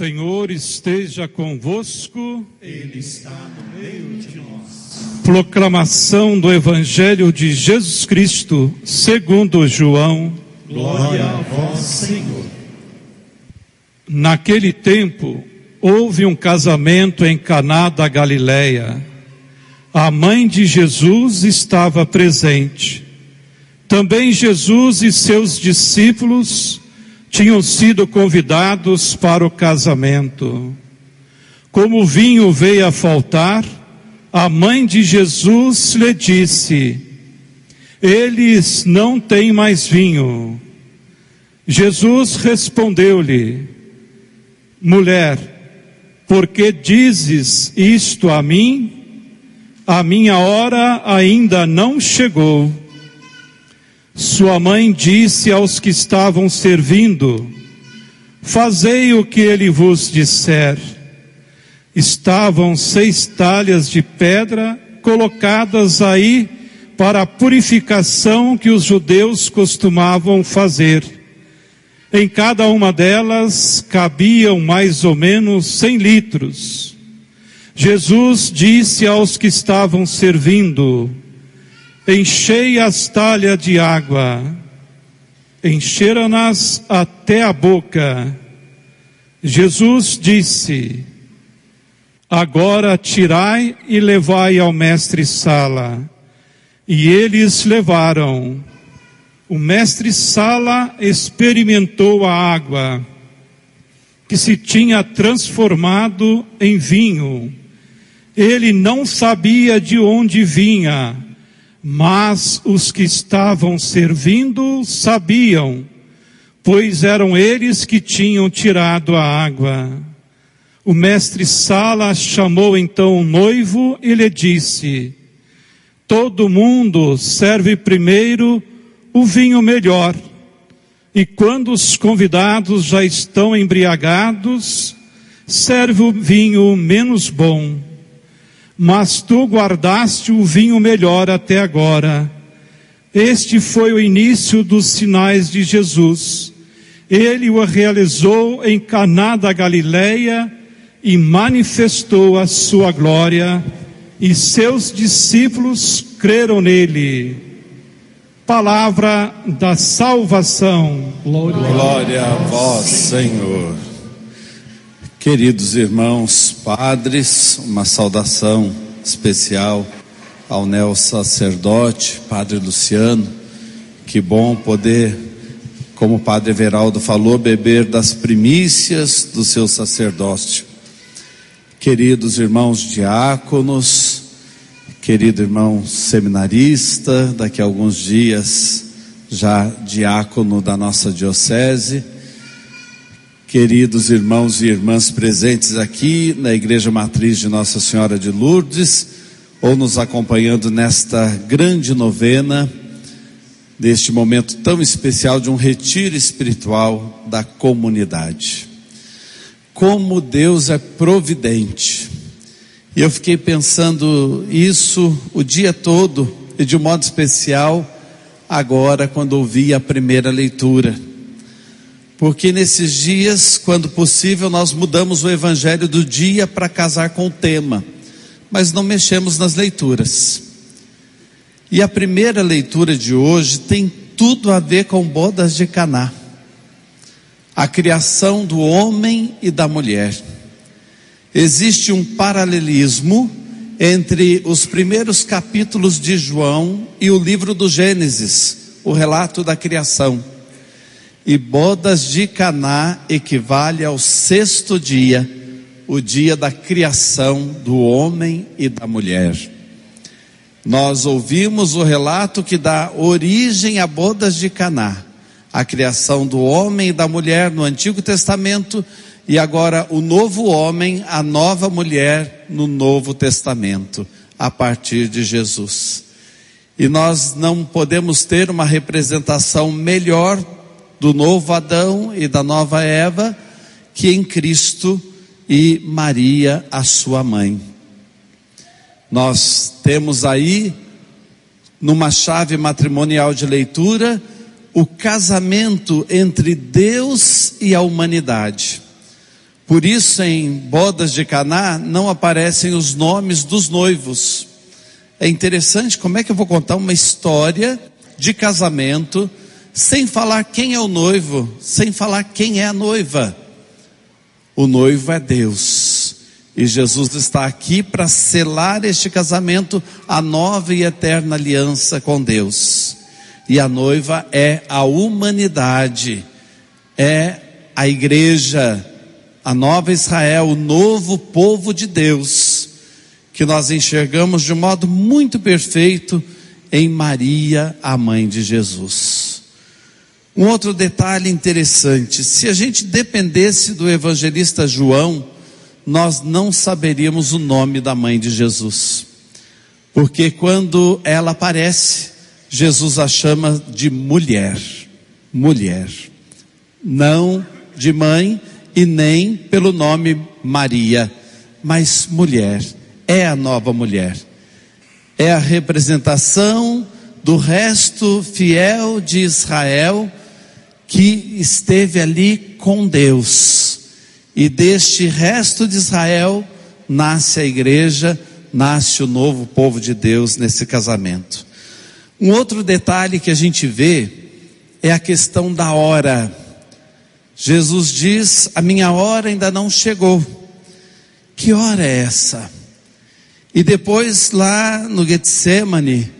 Senhor esteja convosco. Ele está no meio de nós. Proclamação do Evangelho de Jesus Cristo, segundo João. Glória a vós, Senhor. Naquele tempo, houve um casamento em Caná da Galileia. A mãe de Jesus estava presente. Também Jesus e seus discípulos tinham sido convidados para o casamento. Como o vinho veio a faltar, a mãe de Jesus lhe disse: Eles não têm mais vinho. Jesus respondeu-lhe: Mulher, por que dizes isto a mim? A minha hora ainda não chegou. Sua mãe disse aos que estavam servindo: Fazei o que ele vos disser. Estavam seis talhas de pedra colocadas aí para a purificação que os judeus costumavam fazer. Em cada uma delas cabiam mais ou menos cem litros. Jesus disse aos que estavam servindo: Enchei as talhas de água, encheram-nas até a boca. Jesus disse: Agora tirai e levai ao mestre Sala. E eles levaram. O mestre Sala experimentou a água, que se tinha transformado em vinho. Ele não sabia de onde vinha mas os que estavam servindo sabiam, pois eram eles que tinham tirado a água. O mestre Sala chamou então o noivo e lhe disse: Todo mundo serve primeiro o vinho melhor, e quando os convidados já estão embriagados, serve o vinho menos bom mas tu guardaste o vinho melhor até agora. Este foi o início dos sinais de Jesus. Ele o realizou em Caná da Galileia e manifestou a sua glória, e seus discípulos creram nele. Palavra da salvação. Glória, Glória a vós, Senhor. Queridos irmãos padres, uma saudação especial ao neo sacerdote, Padre Luciano. Que bom poder, como o Padre Everaldo falou, beber das primícias do seu sacerdócio. Queridos irmãos diáconos, querido irmão seminarista, daqui a alguns dias já diácono da nossa diocese queridos irmãos e irmãs presentes aqui na Igreja Matriz de Nossa Senhora de Lourdes, ou nos acompanhando nesta grande novena, neste momento tão especial de um retiro espiritual da comunidade. Como Deus é providente. E eu fiquei pensando isso o dia todo, e de um modo especial, agora, quando ouvi a primeira leitura porque nesses dias, quando possível, nós mudamos o evangelho do dia para casar com o tema, mas não mexemos nas leituras. E a primeira leitura de hoje tem tudo a ver com bodas de Caná. A criação do homem e da mulher. Existe um paralelismo entre os primeiros capítulos de João e o livro do Gênesis, o relato da criação e bodas de Caná equivale ao sexto dia, o dia da criação do homem e da mulher. Nós ouvimos o relato que dá origem a bodas de Caná, a criação do homem e da mulher no Antigo Testamento e agora o novo homem, a nova mulher no Novo Testamento, a partir de Jesus. E nós não podemos ter uma representação melhor do novo Adão e da nova Eva, que em Cristo e Maria, a sua mãe. Nós temos aí, numa chave matrimonial de leitura, o casamento entre Deus e a humanidade. Por isso, em bodas de Caná não aparecem os nomes dos noivos. É interessante como é que eu vou contar uma história de casamento sem falar quem é o noivo, sem falar quem é a noiva. O noivo é Deus. E Jesus está aqui para selar este casamento, a nova e eterna aliança com Deus. E a noiva é a humanidade, é a igreja, a nova Israel, o novo povo de Deus, que nós enxergamos de um modo muito perfeito em Maria, a mãe de Jesus. Um outro detalhe interessante: se a gente dependesse do evangelista João, nós não saberíamos o nome da mãe de Jesus, porque quando ela aparece, Jesus a chama de mulher, mulher, não de mãe e nem pelo nome Maria, mas mulher, é a nova mulher, é a representação do resto fiel de Israel que esteve ali com Deus. E deste resto de Israel nasce a igreja, nasce o novo povo de Deus nesse casamento. Um outro detalhe que a gente vê é a questão da hora. Jesus diz: A minha hora ainda não chegou. Que hora é essa? E depois, lá no Getsemane,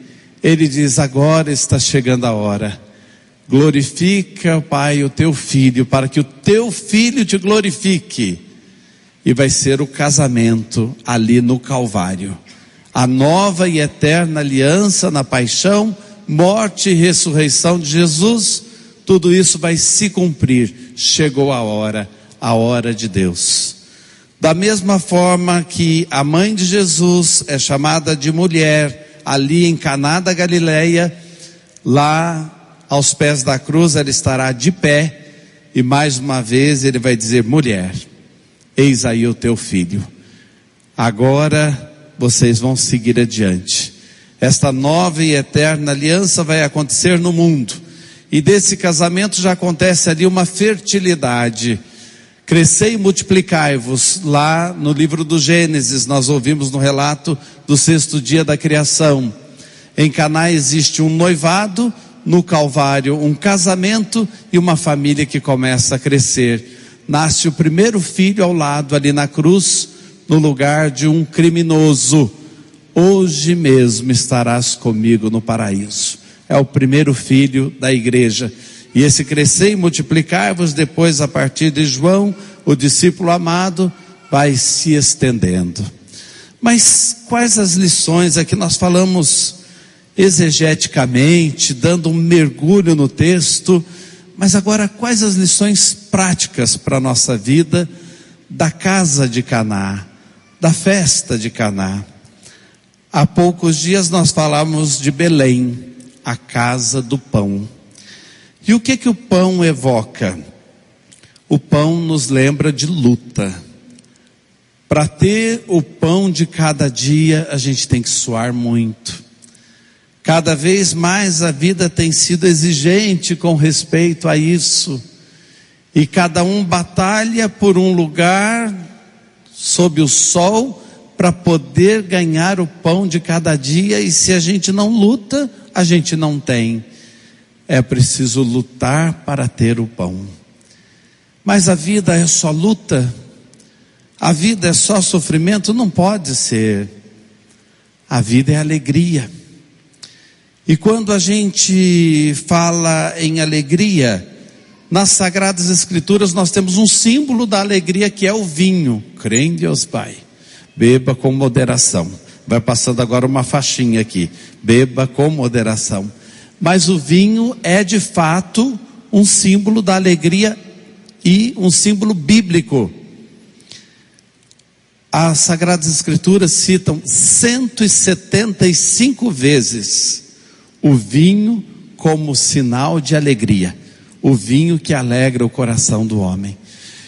ele diz: Agora está chegando a hora. Glorifica, Pai, o teu filho, para que o teu filho te glorifique. E vai ser o casamento ali no Calvário. A nova e eterna aliança na paixão, morte e ressurreição de Jesus, tudo isso vai se cumprir. Chegou a hora, a hora de Deus. Da mesma forma que a mãe de Jesus é chamada de mulher ali em Caná da Galileia, lá aos pés da cruz ela estará de pé, e mais uma vez ele vai dizer: mulher, eis aí o teu filho. Agora vocês vão seguir adiante. Esta nova e eterna aliança vai acontecer no mundo. E desse casamento já acontece ali uma fertilidade. Crescei e multiplicai-vos. Lá no livro do Gênesis, nós ouvimos no relato do sexto dia da criação. Em Caná existe um noivado, no Calvário um casamento e uma família que começa a crescer. Nasce o primeiro filho ao lado, ali na cruz, no lugar de um criminoso. Hoje mesmo estarás comigo no paraíso. É o primeiro filho da igreja. E esse crescer e multiplicar-vos, depois, a partir de João, o discípulo amado, vai se estendendo. Mas quais as lições? Aqui nós falamos exegeticamente, dando um mergulho no texto, mas agora quais as lições práticas para a nossa vida da casa de Caná, da festa de Caná? Há poucos dias nós falamos de Belém, a casa do pão. E o que que o pão evoca? O pão nos lembra de luta. Para ter o pão de cada dia, a gente tem que suar muito. Cada vez mais a vida tem sido exigente com respeito a isso. E cada um batalha por um lugar sob o sol para poder ganhar o pão de cada dia. E se a gente não luta, a gente não tem. É preciso lutar para ter o pão. Mas a vida é só luta? A vida é só sofrimento? Não pode ser. A vida é alegria. E quando a gente fala em alegria, nas Sagradas Escrituras nós temos um símbolo da alegria que é o vinho. Crê em Deus Pai. Beba com moderação. Vai passando agora uma faixinha aqui. Beba com moderação. Mas o vinho é de fato um símbolo da alegria e um símbolo bíblico. As Sagradas Escrituras citam 175 vezes o vinho como sinal de alegria, o vinho que alegra o coração do homem.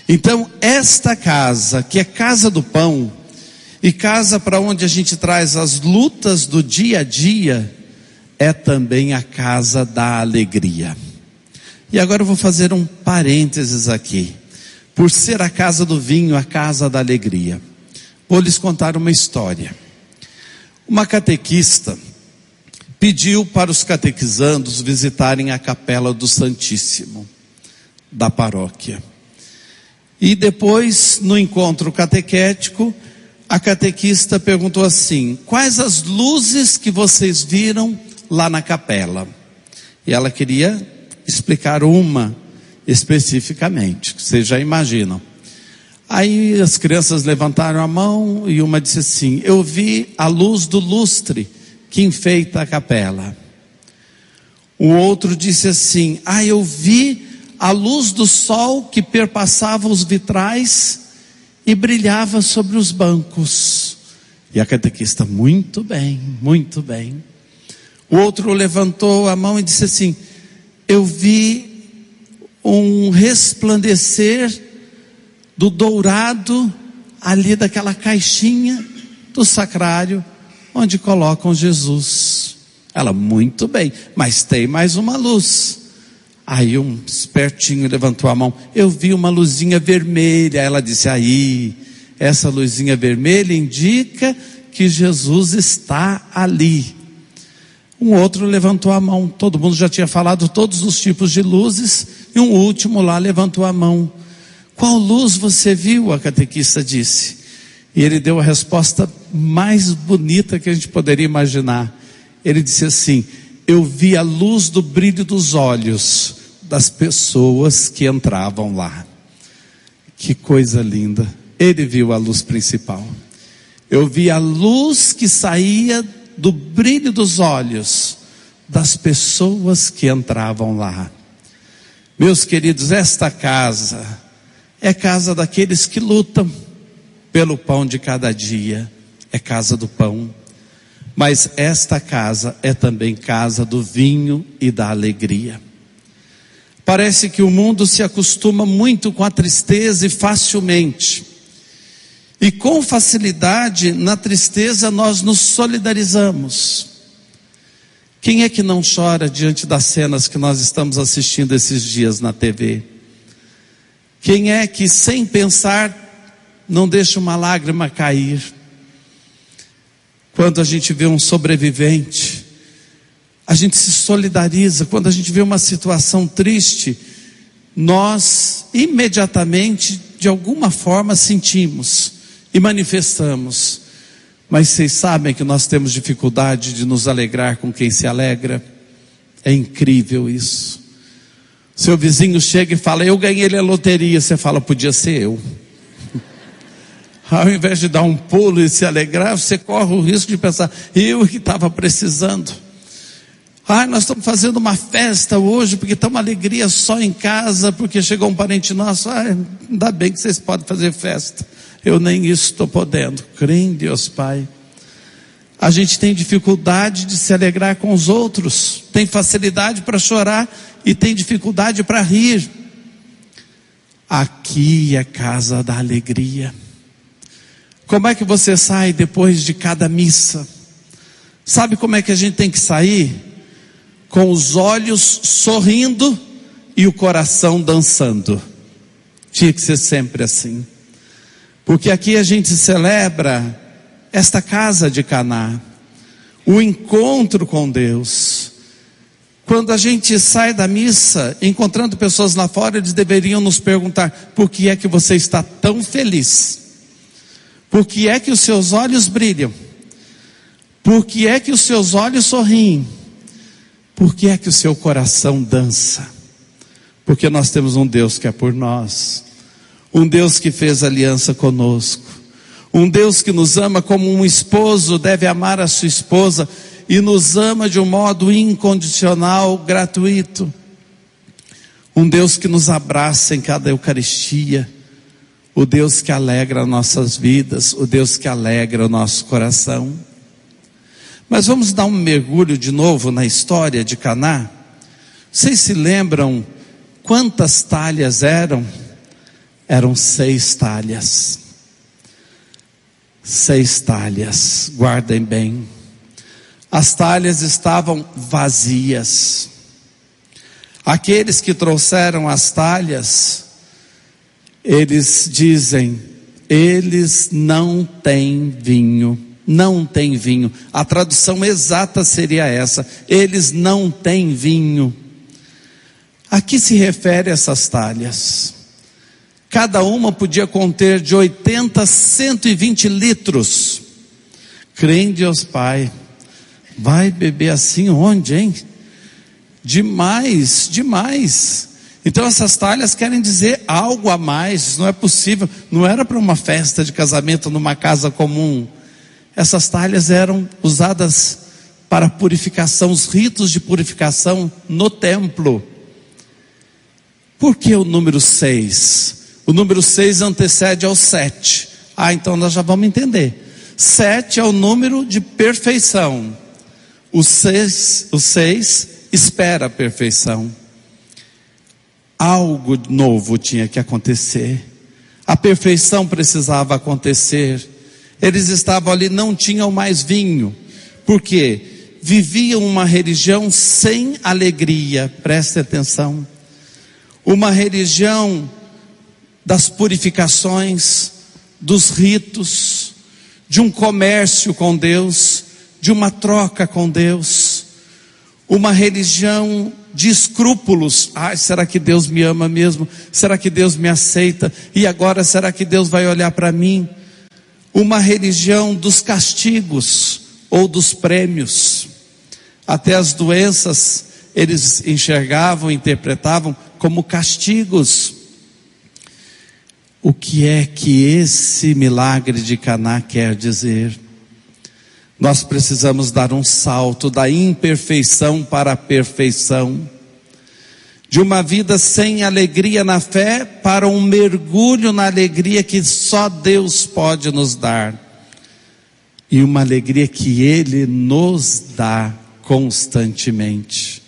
Então, esta casa, que é casa do pão, e casa para onde a gente traz as lutas do dia a dia, é também a casa da alegria. E agora eu vou fazer um parênteses aqui. por ser a casa do vinho, a casa da alegria. Vou lhes contar uma história. Uma catequista pediu para os catequizandos visitarem a capela do Santíssimo da paróquia. E depois, no encontro catequético, a catequista perguntou assim: Quais as luzes que vocês viram lá na capela? E ela queria explicar uma especificamente, que vocês já imaginam. Aí as crianças levantaram a mão e uma disse assim: Eu vi a luz do lustre que enfeita a capela. O outro disse assim: Ah, eu vi a luz do sol que perpassava os vitrais e brilhava sobre os bancos. E a catequista, muito bem, muito bem. O outro levantou a mão e disse assim: Eu vi um resplandecer do dourado ali daquela caixinha do sacrário onde colocam Jesus. Ela, muito bem, mas tem mais uma luz. Aí um espertinho levantou a mão. Eu vi uma luzinha vermelha. Ela disse: Aí, essa luzinha vermelha indica que Jesus está ali. Um outro levantou a mão. Todo mundo já tinha falado todos os tipos de luzes. E um último lá levantou a mão. Qual luz você viu? A catequista disse. E ele deu a resposta mais bonita que a gente poderia imaginar. Ele disse assim: Eu vi a luz do brilho dos olhos das pessoas que entravam lá. Que coisa linda. Ele viu a luz principal. Eu vi a luz que saía do brilho dos olhos das pessoas que entravam lá. Meus queridos, esta casa é casa daqueles que lutam pelo pão de cada dia, é casa do pão. Mas esta casa é também casa do vinho e da alegria. Parece que o mundo se acostuma muito com a tristeza e facilmente. E com facilidade, na tristeza, nós nos solidarizamos. Quem é que não chora diante das cenas que nós estamos assistindo esses dias na TV? Quem é que, sem pensar, não deixa uma lágrima cair? Quando a gente vê um sobrevivente, a gente se solidariza. Quando a gente vê uma situação triste, nós imediatamente, de alguma forma, sentimos e manifestamos. Mas vocês sabem que nós temos dificuldade de nos alegrar com quem se alegra. É incrível isso. Seu vizinho chega e fala: Eu ganhei a loteria. Você fala: Podia ser eu. Ao invés de dar um pulo e se alegrar, você corre o risco de pensar: Eu que estava precisando. Ah, nós estamos fazendo uma festa hoje porque está uma alegria só em casa, porque chegou um parente nosso. Ah, ainda bem que vocês podem fazer festa. Eu nem isso estou podendo. Crê em Deus, Pai. A gente tem dificuldade de se alegrar com os outros, tem facilidade para chorar e tem dificuldade para rir. Aqui é casa da alegria. Como é que você sai depois de cada missa? Sabe como é que a gente tem que sair? Com os olhos sorrindo e o coração dançando. Tinha que ser sempre assim. Porque aqui a gente celebra esta casa de Caná, o encontro com Deus. Quando a gente sai da missa, encontrando pessoas lá fora, eles deveriam nos perguntar: por que é que você está tão feliz? Por que é que os seus olhos brilham? Por que é que os seus olhos sorriem? Por que é que o seu coração dança? Porque nós temos um Deus que é por nós um Deus que fez aliança conosco, um Deus que nos ama como um esposo deve amar a sua esposa e nos ama de um modo incondicional, gratuito. Um Deus que nos abraça em cada Eucaristia, o Deus que alegra nossas vidas, o Deus que alegra o nosso coração. Mas vamos dar um mergulho de novo na história de Caná. Vocês se lembram quantas talhas eram? eram seis talhas. Seis talhas, guardem bem. As talhas estavam vazias. Aqueles que trouxeram as talhas eles dizem: eles não têm vinho. Não têm vinho. A tradução exata seria essa: eles não têm vinho. A que se refere essas talhas? Cada uma podia conter de 80 a 120 litros. Crê em Deus Pai. Vai beber assim onde, hein? Demais, demais. Então essas talhas querem dizer algo a mais, não é possível, não era para uma festa de casamento numa casa comum. Essas talhas eram usadas para purificação, os ritos de purificação no templo. Por que o número 6? O número 6 antecede ao 7. Ah, então nós já vamos entender. 7 é o número de perfeição. O 6, o 6 espera a perfeição. Algo novo tinha que acontecer. A perfeição precisava acontecer. Eles estavam ali, não tinham mais vinho. Por quê? Viviam uma religião sem alegria. Preste atenção. Uma religião das purificações, dos ritos, de um comércio com Deus, de uma troca com Deus, uma religião de escrúpulos. Ai, será que Deus me ama mesmo? Será que Deus me aceita? E agora será que Deus vai olhar para mim? Uma religião dos castigos ou dos prêmios. Até as doenças eles enxergavam, interpretavam como castigos. O que é que esse milagre de Caná quer dizer? Nós precisamos dar um salto da imperfeição para a perfeição, de uma vida sem alegria na fé para um mergulho na alegria que só Deus pode nos dar, e uma alegria que Ele nos dá constantemente.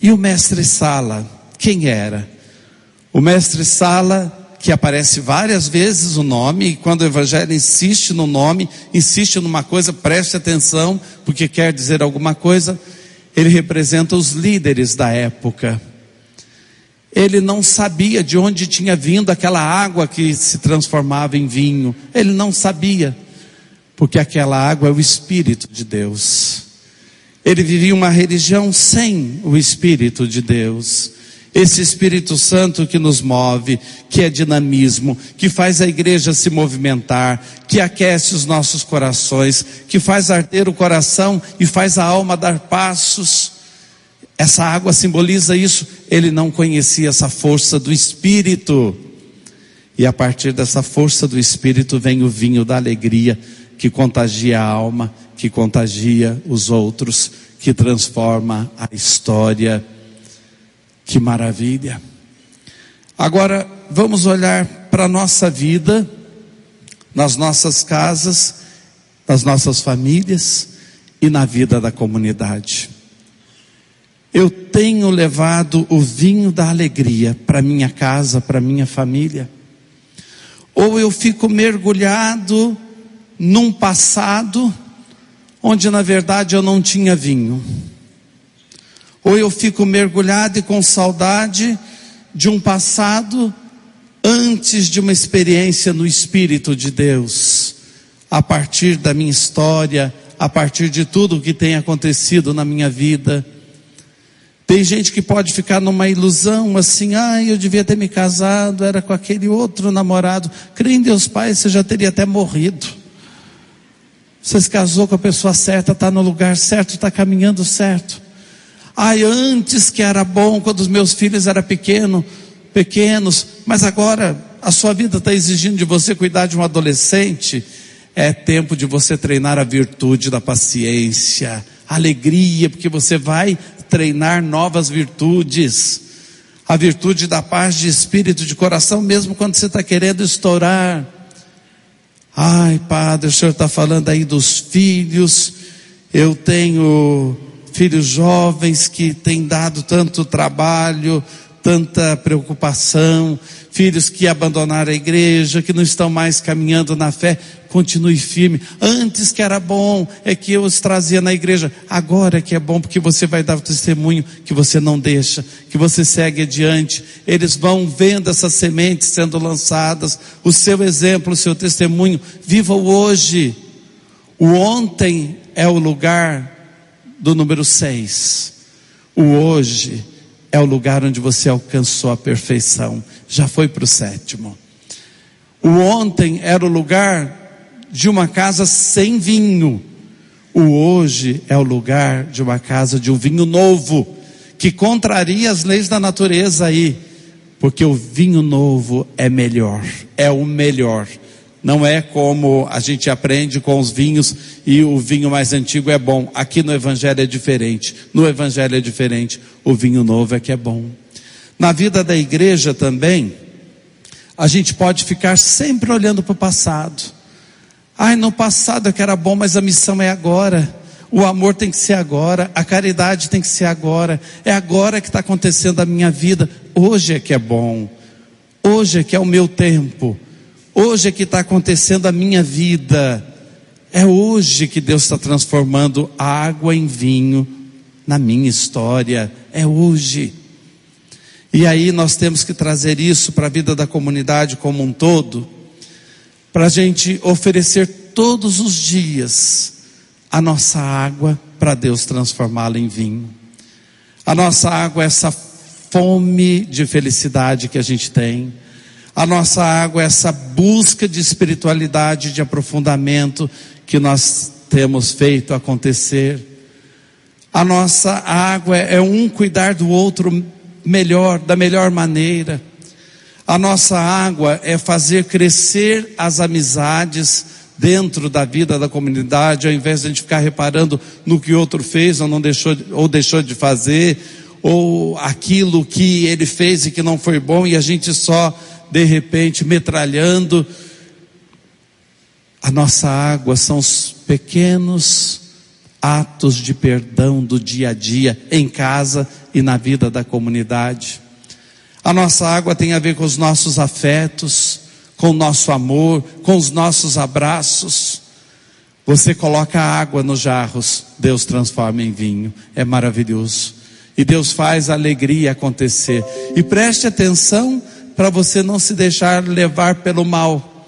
E o mestre Sala, quem era? O mestre Sala que aparece várias vezes o nome, e quando o Evangelho insiste no nome, insiste numa coisa, preste atenção, porque quer dizer alguma coisa, ele representa os líderes da época. Ele não sabia de onde tinha vindo aquela água que se transformava em vinho, ele não sabia, porque aquela água é o Espírito de Deus. Ele vivia uma religião sem o Espírito de Deus. Esse Espírito Santo que nos move, que é dinamismo, que faz a igreja se movimentar, que aquece os nossos corações, que faz arder o coração e faz a alma dar passos. Essa água simboliza isso. Ele não conhecia essa força do Espírito. E a partir dessa força do Espírito vem o vinho da alegria, que contagia a alma, que contagia os outros, que transforma a história. Que maravilha. Agora vamos olhar para a nossa vida, nas nossas casas, nas nossas famílias e na vida da comunidade. Eu tenho levado o vinho da alegria para minha casa, para minha família. Ou eu fico mergulhado num passado onde na verdade eu não tinha vinho ou eu fico mergulhado e com saudade de um passado antes de uma experiência no Espírito de Deus, a partir da minha história, a partir de tudo que tem acontecido na minha vida. Tem gente que pode ficar numa ilusão assim, ah, eu devia ter me casado, era com aquele outro namorado. Crê em Deus Pai, você já teria até morrido. Você se casou com a pessoa certa, está no lugar certo, está caminhando certo. Ai, antes que era bom, quando os meus filhos eram pequeno, pequenos, mas agora a sua vida está exigindo de você cuidar de um adolescente. É tempo de você treinar a virtude da paciência, alegria, porque você vai treinar novas virtudes. A virtude da paz de espírito, de coração, mesmo quando você está querendo estourar. Ai, Padre, o senhor está falando aí dos filhos. Eu tenho filhos jovens que têm dado tanto trabalho, tanta preocupação, filhos que abandonaram a igreja, que não estão mais caminhando na fé, continue firme. Antes que era bom, é que eu os trazia na igreja. Agora é que é bom, porque você vai dar o testemunho que você não deixa, que você segue adiante. Eles vão vendo essas sementes sendo lançadas, o seu exemplo, o seu testemunho. Viva o hoje. O ontem é o lugar do número seis. O hoje é o lugar onde você alcançou a perfeição, já foi para o sétimo. O ontem era o lugar de uma casa sem vinho, o hoje é o lugar de uma casa de um vinho novo, que contraria as leis da natureza aí, porque o vinho novo é melhor, é o melhor. Não é como a gente aprende com os vinhos e o vinho mais antigo é bom. Aqui no Evangelho é diferente. No Evangelho é diferente. O vinho novo é que é bom. Na vida da igreja também, a gente pode ficar sempre olhando para o passado. Ai, no passado é que era bom, mas a missão é agora. O amor tem que ser agora, a caridade tem que ser agora. É agora que está acontecendo a minha vida. Hoje é que é bom. Hoje é que é o meu tempo. Hoje é que está acontecendo a minha vida. É hoje que Deus está transformando água em vinho na minha história. É hoje. E aí nós temos que trazer isso para a vida da comunidade como um todo, para a gente oferecer todos os dias a nossa água para Deus transformá-la em vinho. A nossa água é essa fome de felicidade que a gente tem a nossa água, essa busca de espiritualidade, de aprofundamento que nós temos feito acontecer. A nossa água é um cuidar do outro melhor, da melhor maneira. A nossa água é fazer crescer as amizades dentro da vida da comunidade, ao invés de a gente ficar reparando no que o outro fez ou não deixou ou deixou de fazer, ou aquilo que ele fez e que não foi bom e a gente só de repente metralhando. A nossa água são os pequenos atos de perdão do dia a dia, em casa e na vida da comunidade. A nossa água tem a ver com os nossos afetos, com o nosso amor, com os nossos abraços. Você coloca água nos jarros, Deus transforma em vinho. É maravilhoso. E Deus faz a alegria acontecer. E preste atenção para você não se deixar levar pelo mal,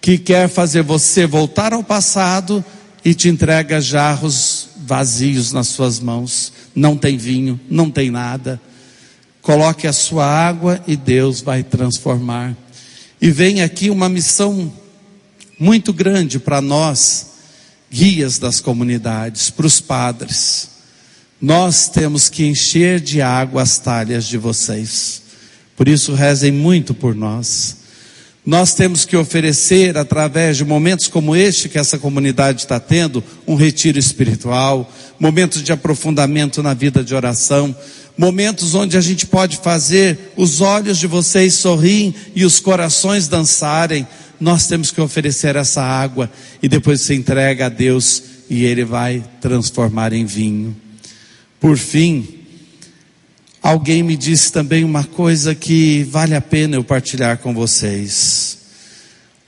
que quer fazer você voltar ao passado e te entrega jarros vazios nas suas mãos. Não tem vinho, não tem nada. Coloque a sua água e Deus vai transformar. E vem aqui uma missão muito grande para nós, guias das comunidades, para os padres. Nós temos que encher de água as talhas de vocês. Por isso, rezem muito por nós. Nós temos que oferecer, através de momentos como este que essa comunidade está tendo, um retiro espiritual, momentos de aprofundamento na vida de oração, momentos onde a gente pode fazer os olhos de vocês sorrirem e os corações dançarem. Nós temos que oferecer essa água e depois se entrega a Deus e Ele vai transformar em vinho. Por fim, Alguém me disse também uma coisa que vale a pena eu partilhar com vocês.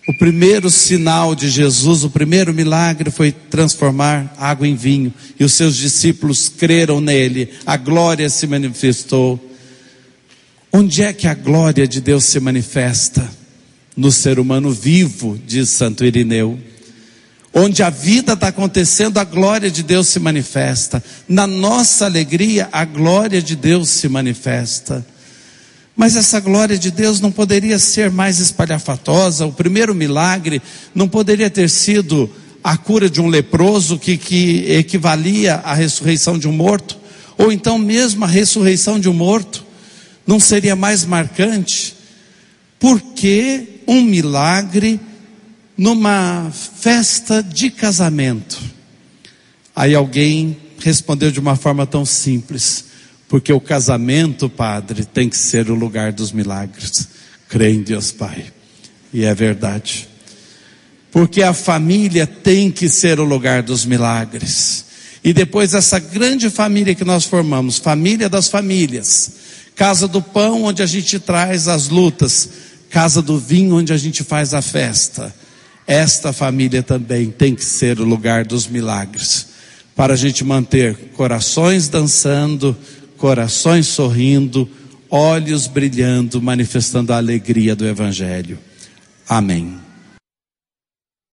O primeiro sinal de Jesus, o primeiro milagre foi transformar água em vinho, e os seus discípulos creram nele, a glória se manifestou. Onde é que a glória de Deus se manifesta? No ser humano vivo, diz Santo Irineu. Onde a vida está acontecendo, a glória de Deus se manifesta. Na nossa alegria, a glória de Deus se manifesta. Mas essa glória de Deus não poderia ser mais espalhafatosa. O primeiro milagre não poderia ter sido a cura de um leproso que, que equivalia à ressurreição de um morto, ou então mesmo a ressurreição de um morto, não seria mais marcante? Porque um milagre numa festa de casamento. Aí alguém respondeu de uma forma tão simples: porque o casamento, padre, tem que ser o lugar dos milagres. Crê em Deus Pai. E é verdade. Porque a família tem que ser o lugar dos milagres. E depois essa grande família que nós formamos, família das famílias, casa do pão onde a gente traz as lutas, casa do vinho onde a gente faz a festa. Esta família também tem que ser o lugar dos milagres, para a gente manter corações dançando, corações sorrindo, olhos brilhando, manifestando a alegria do Evangelho. Amém.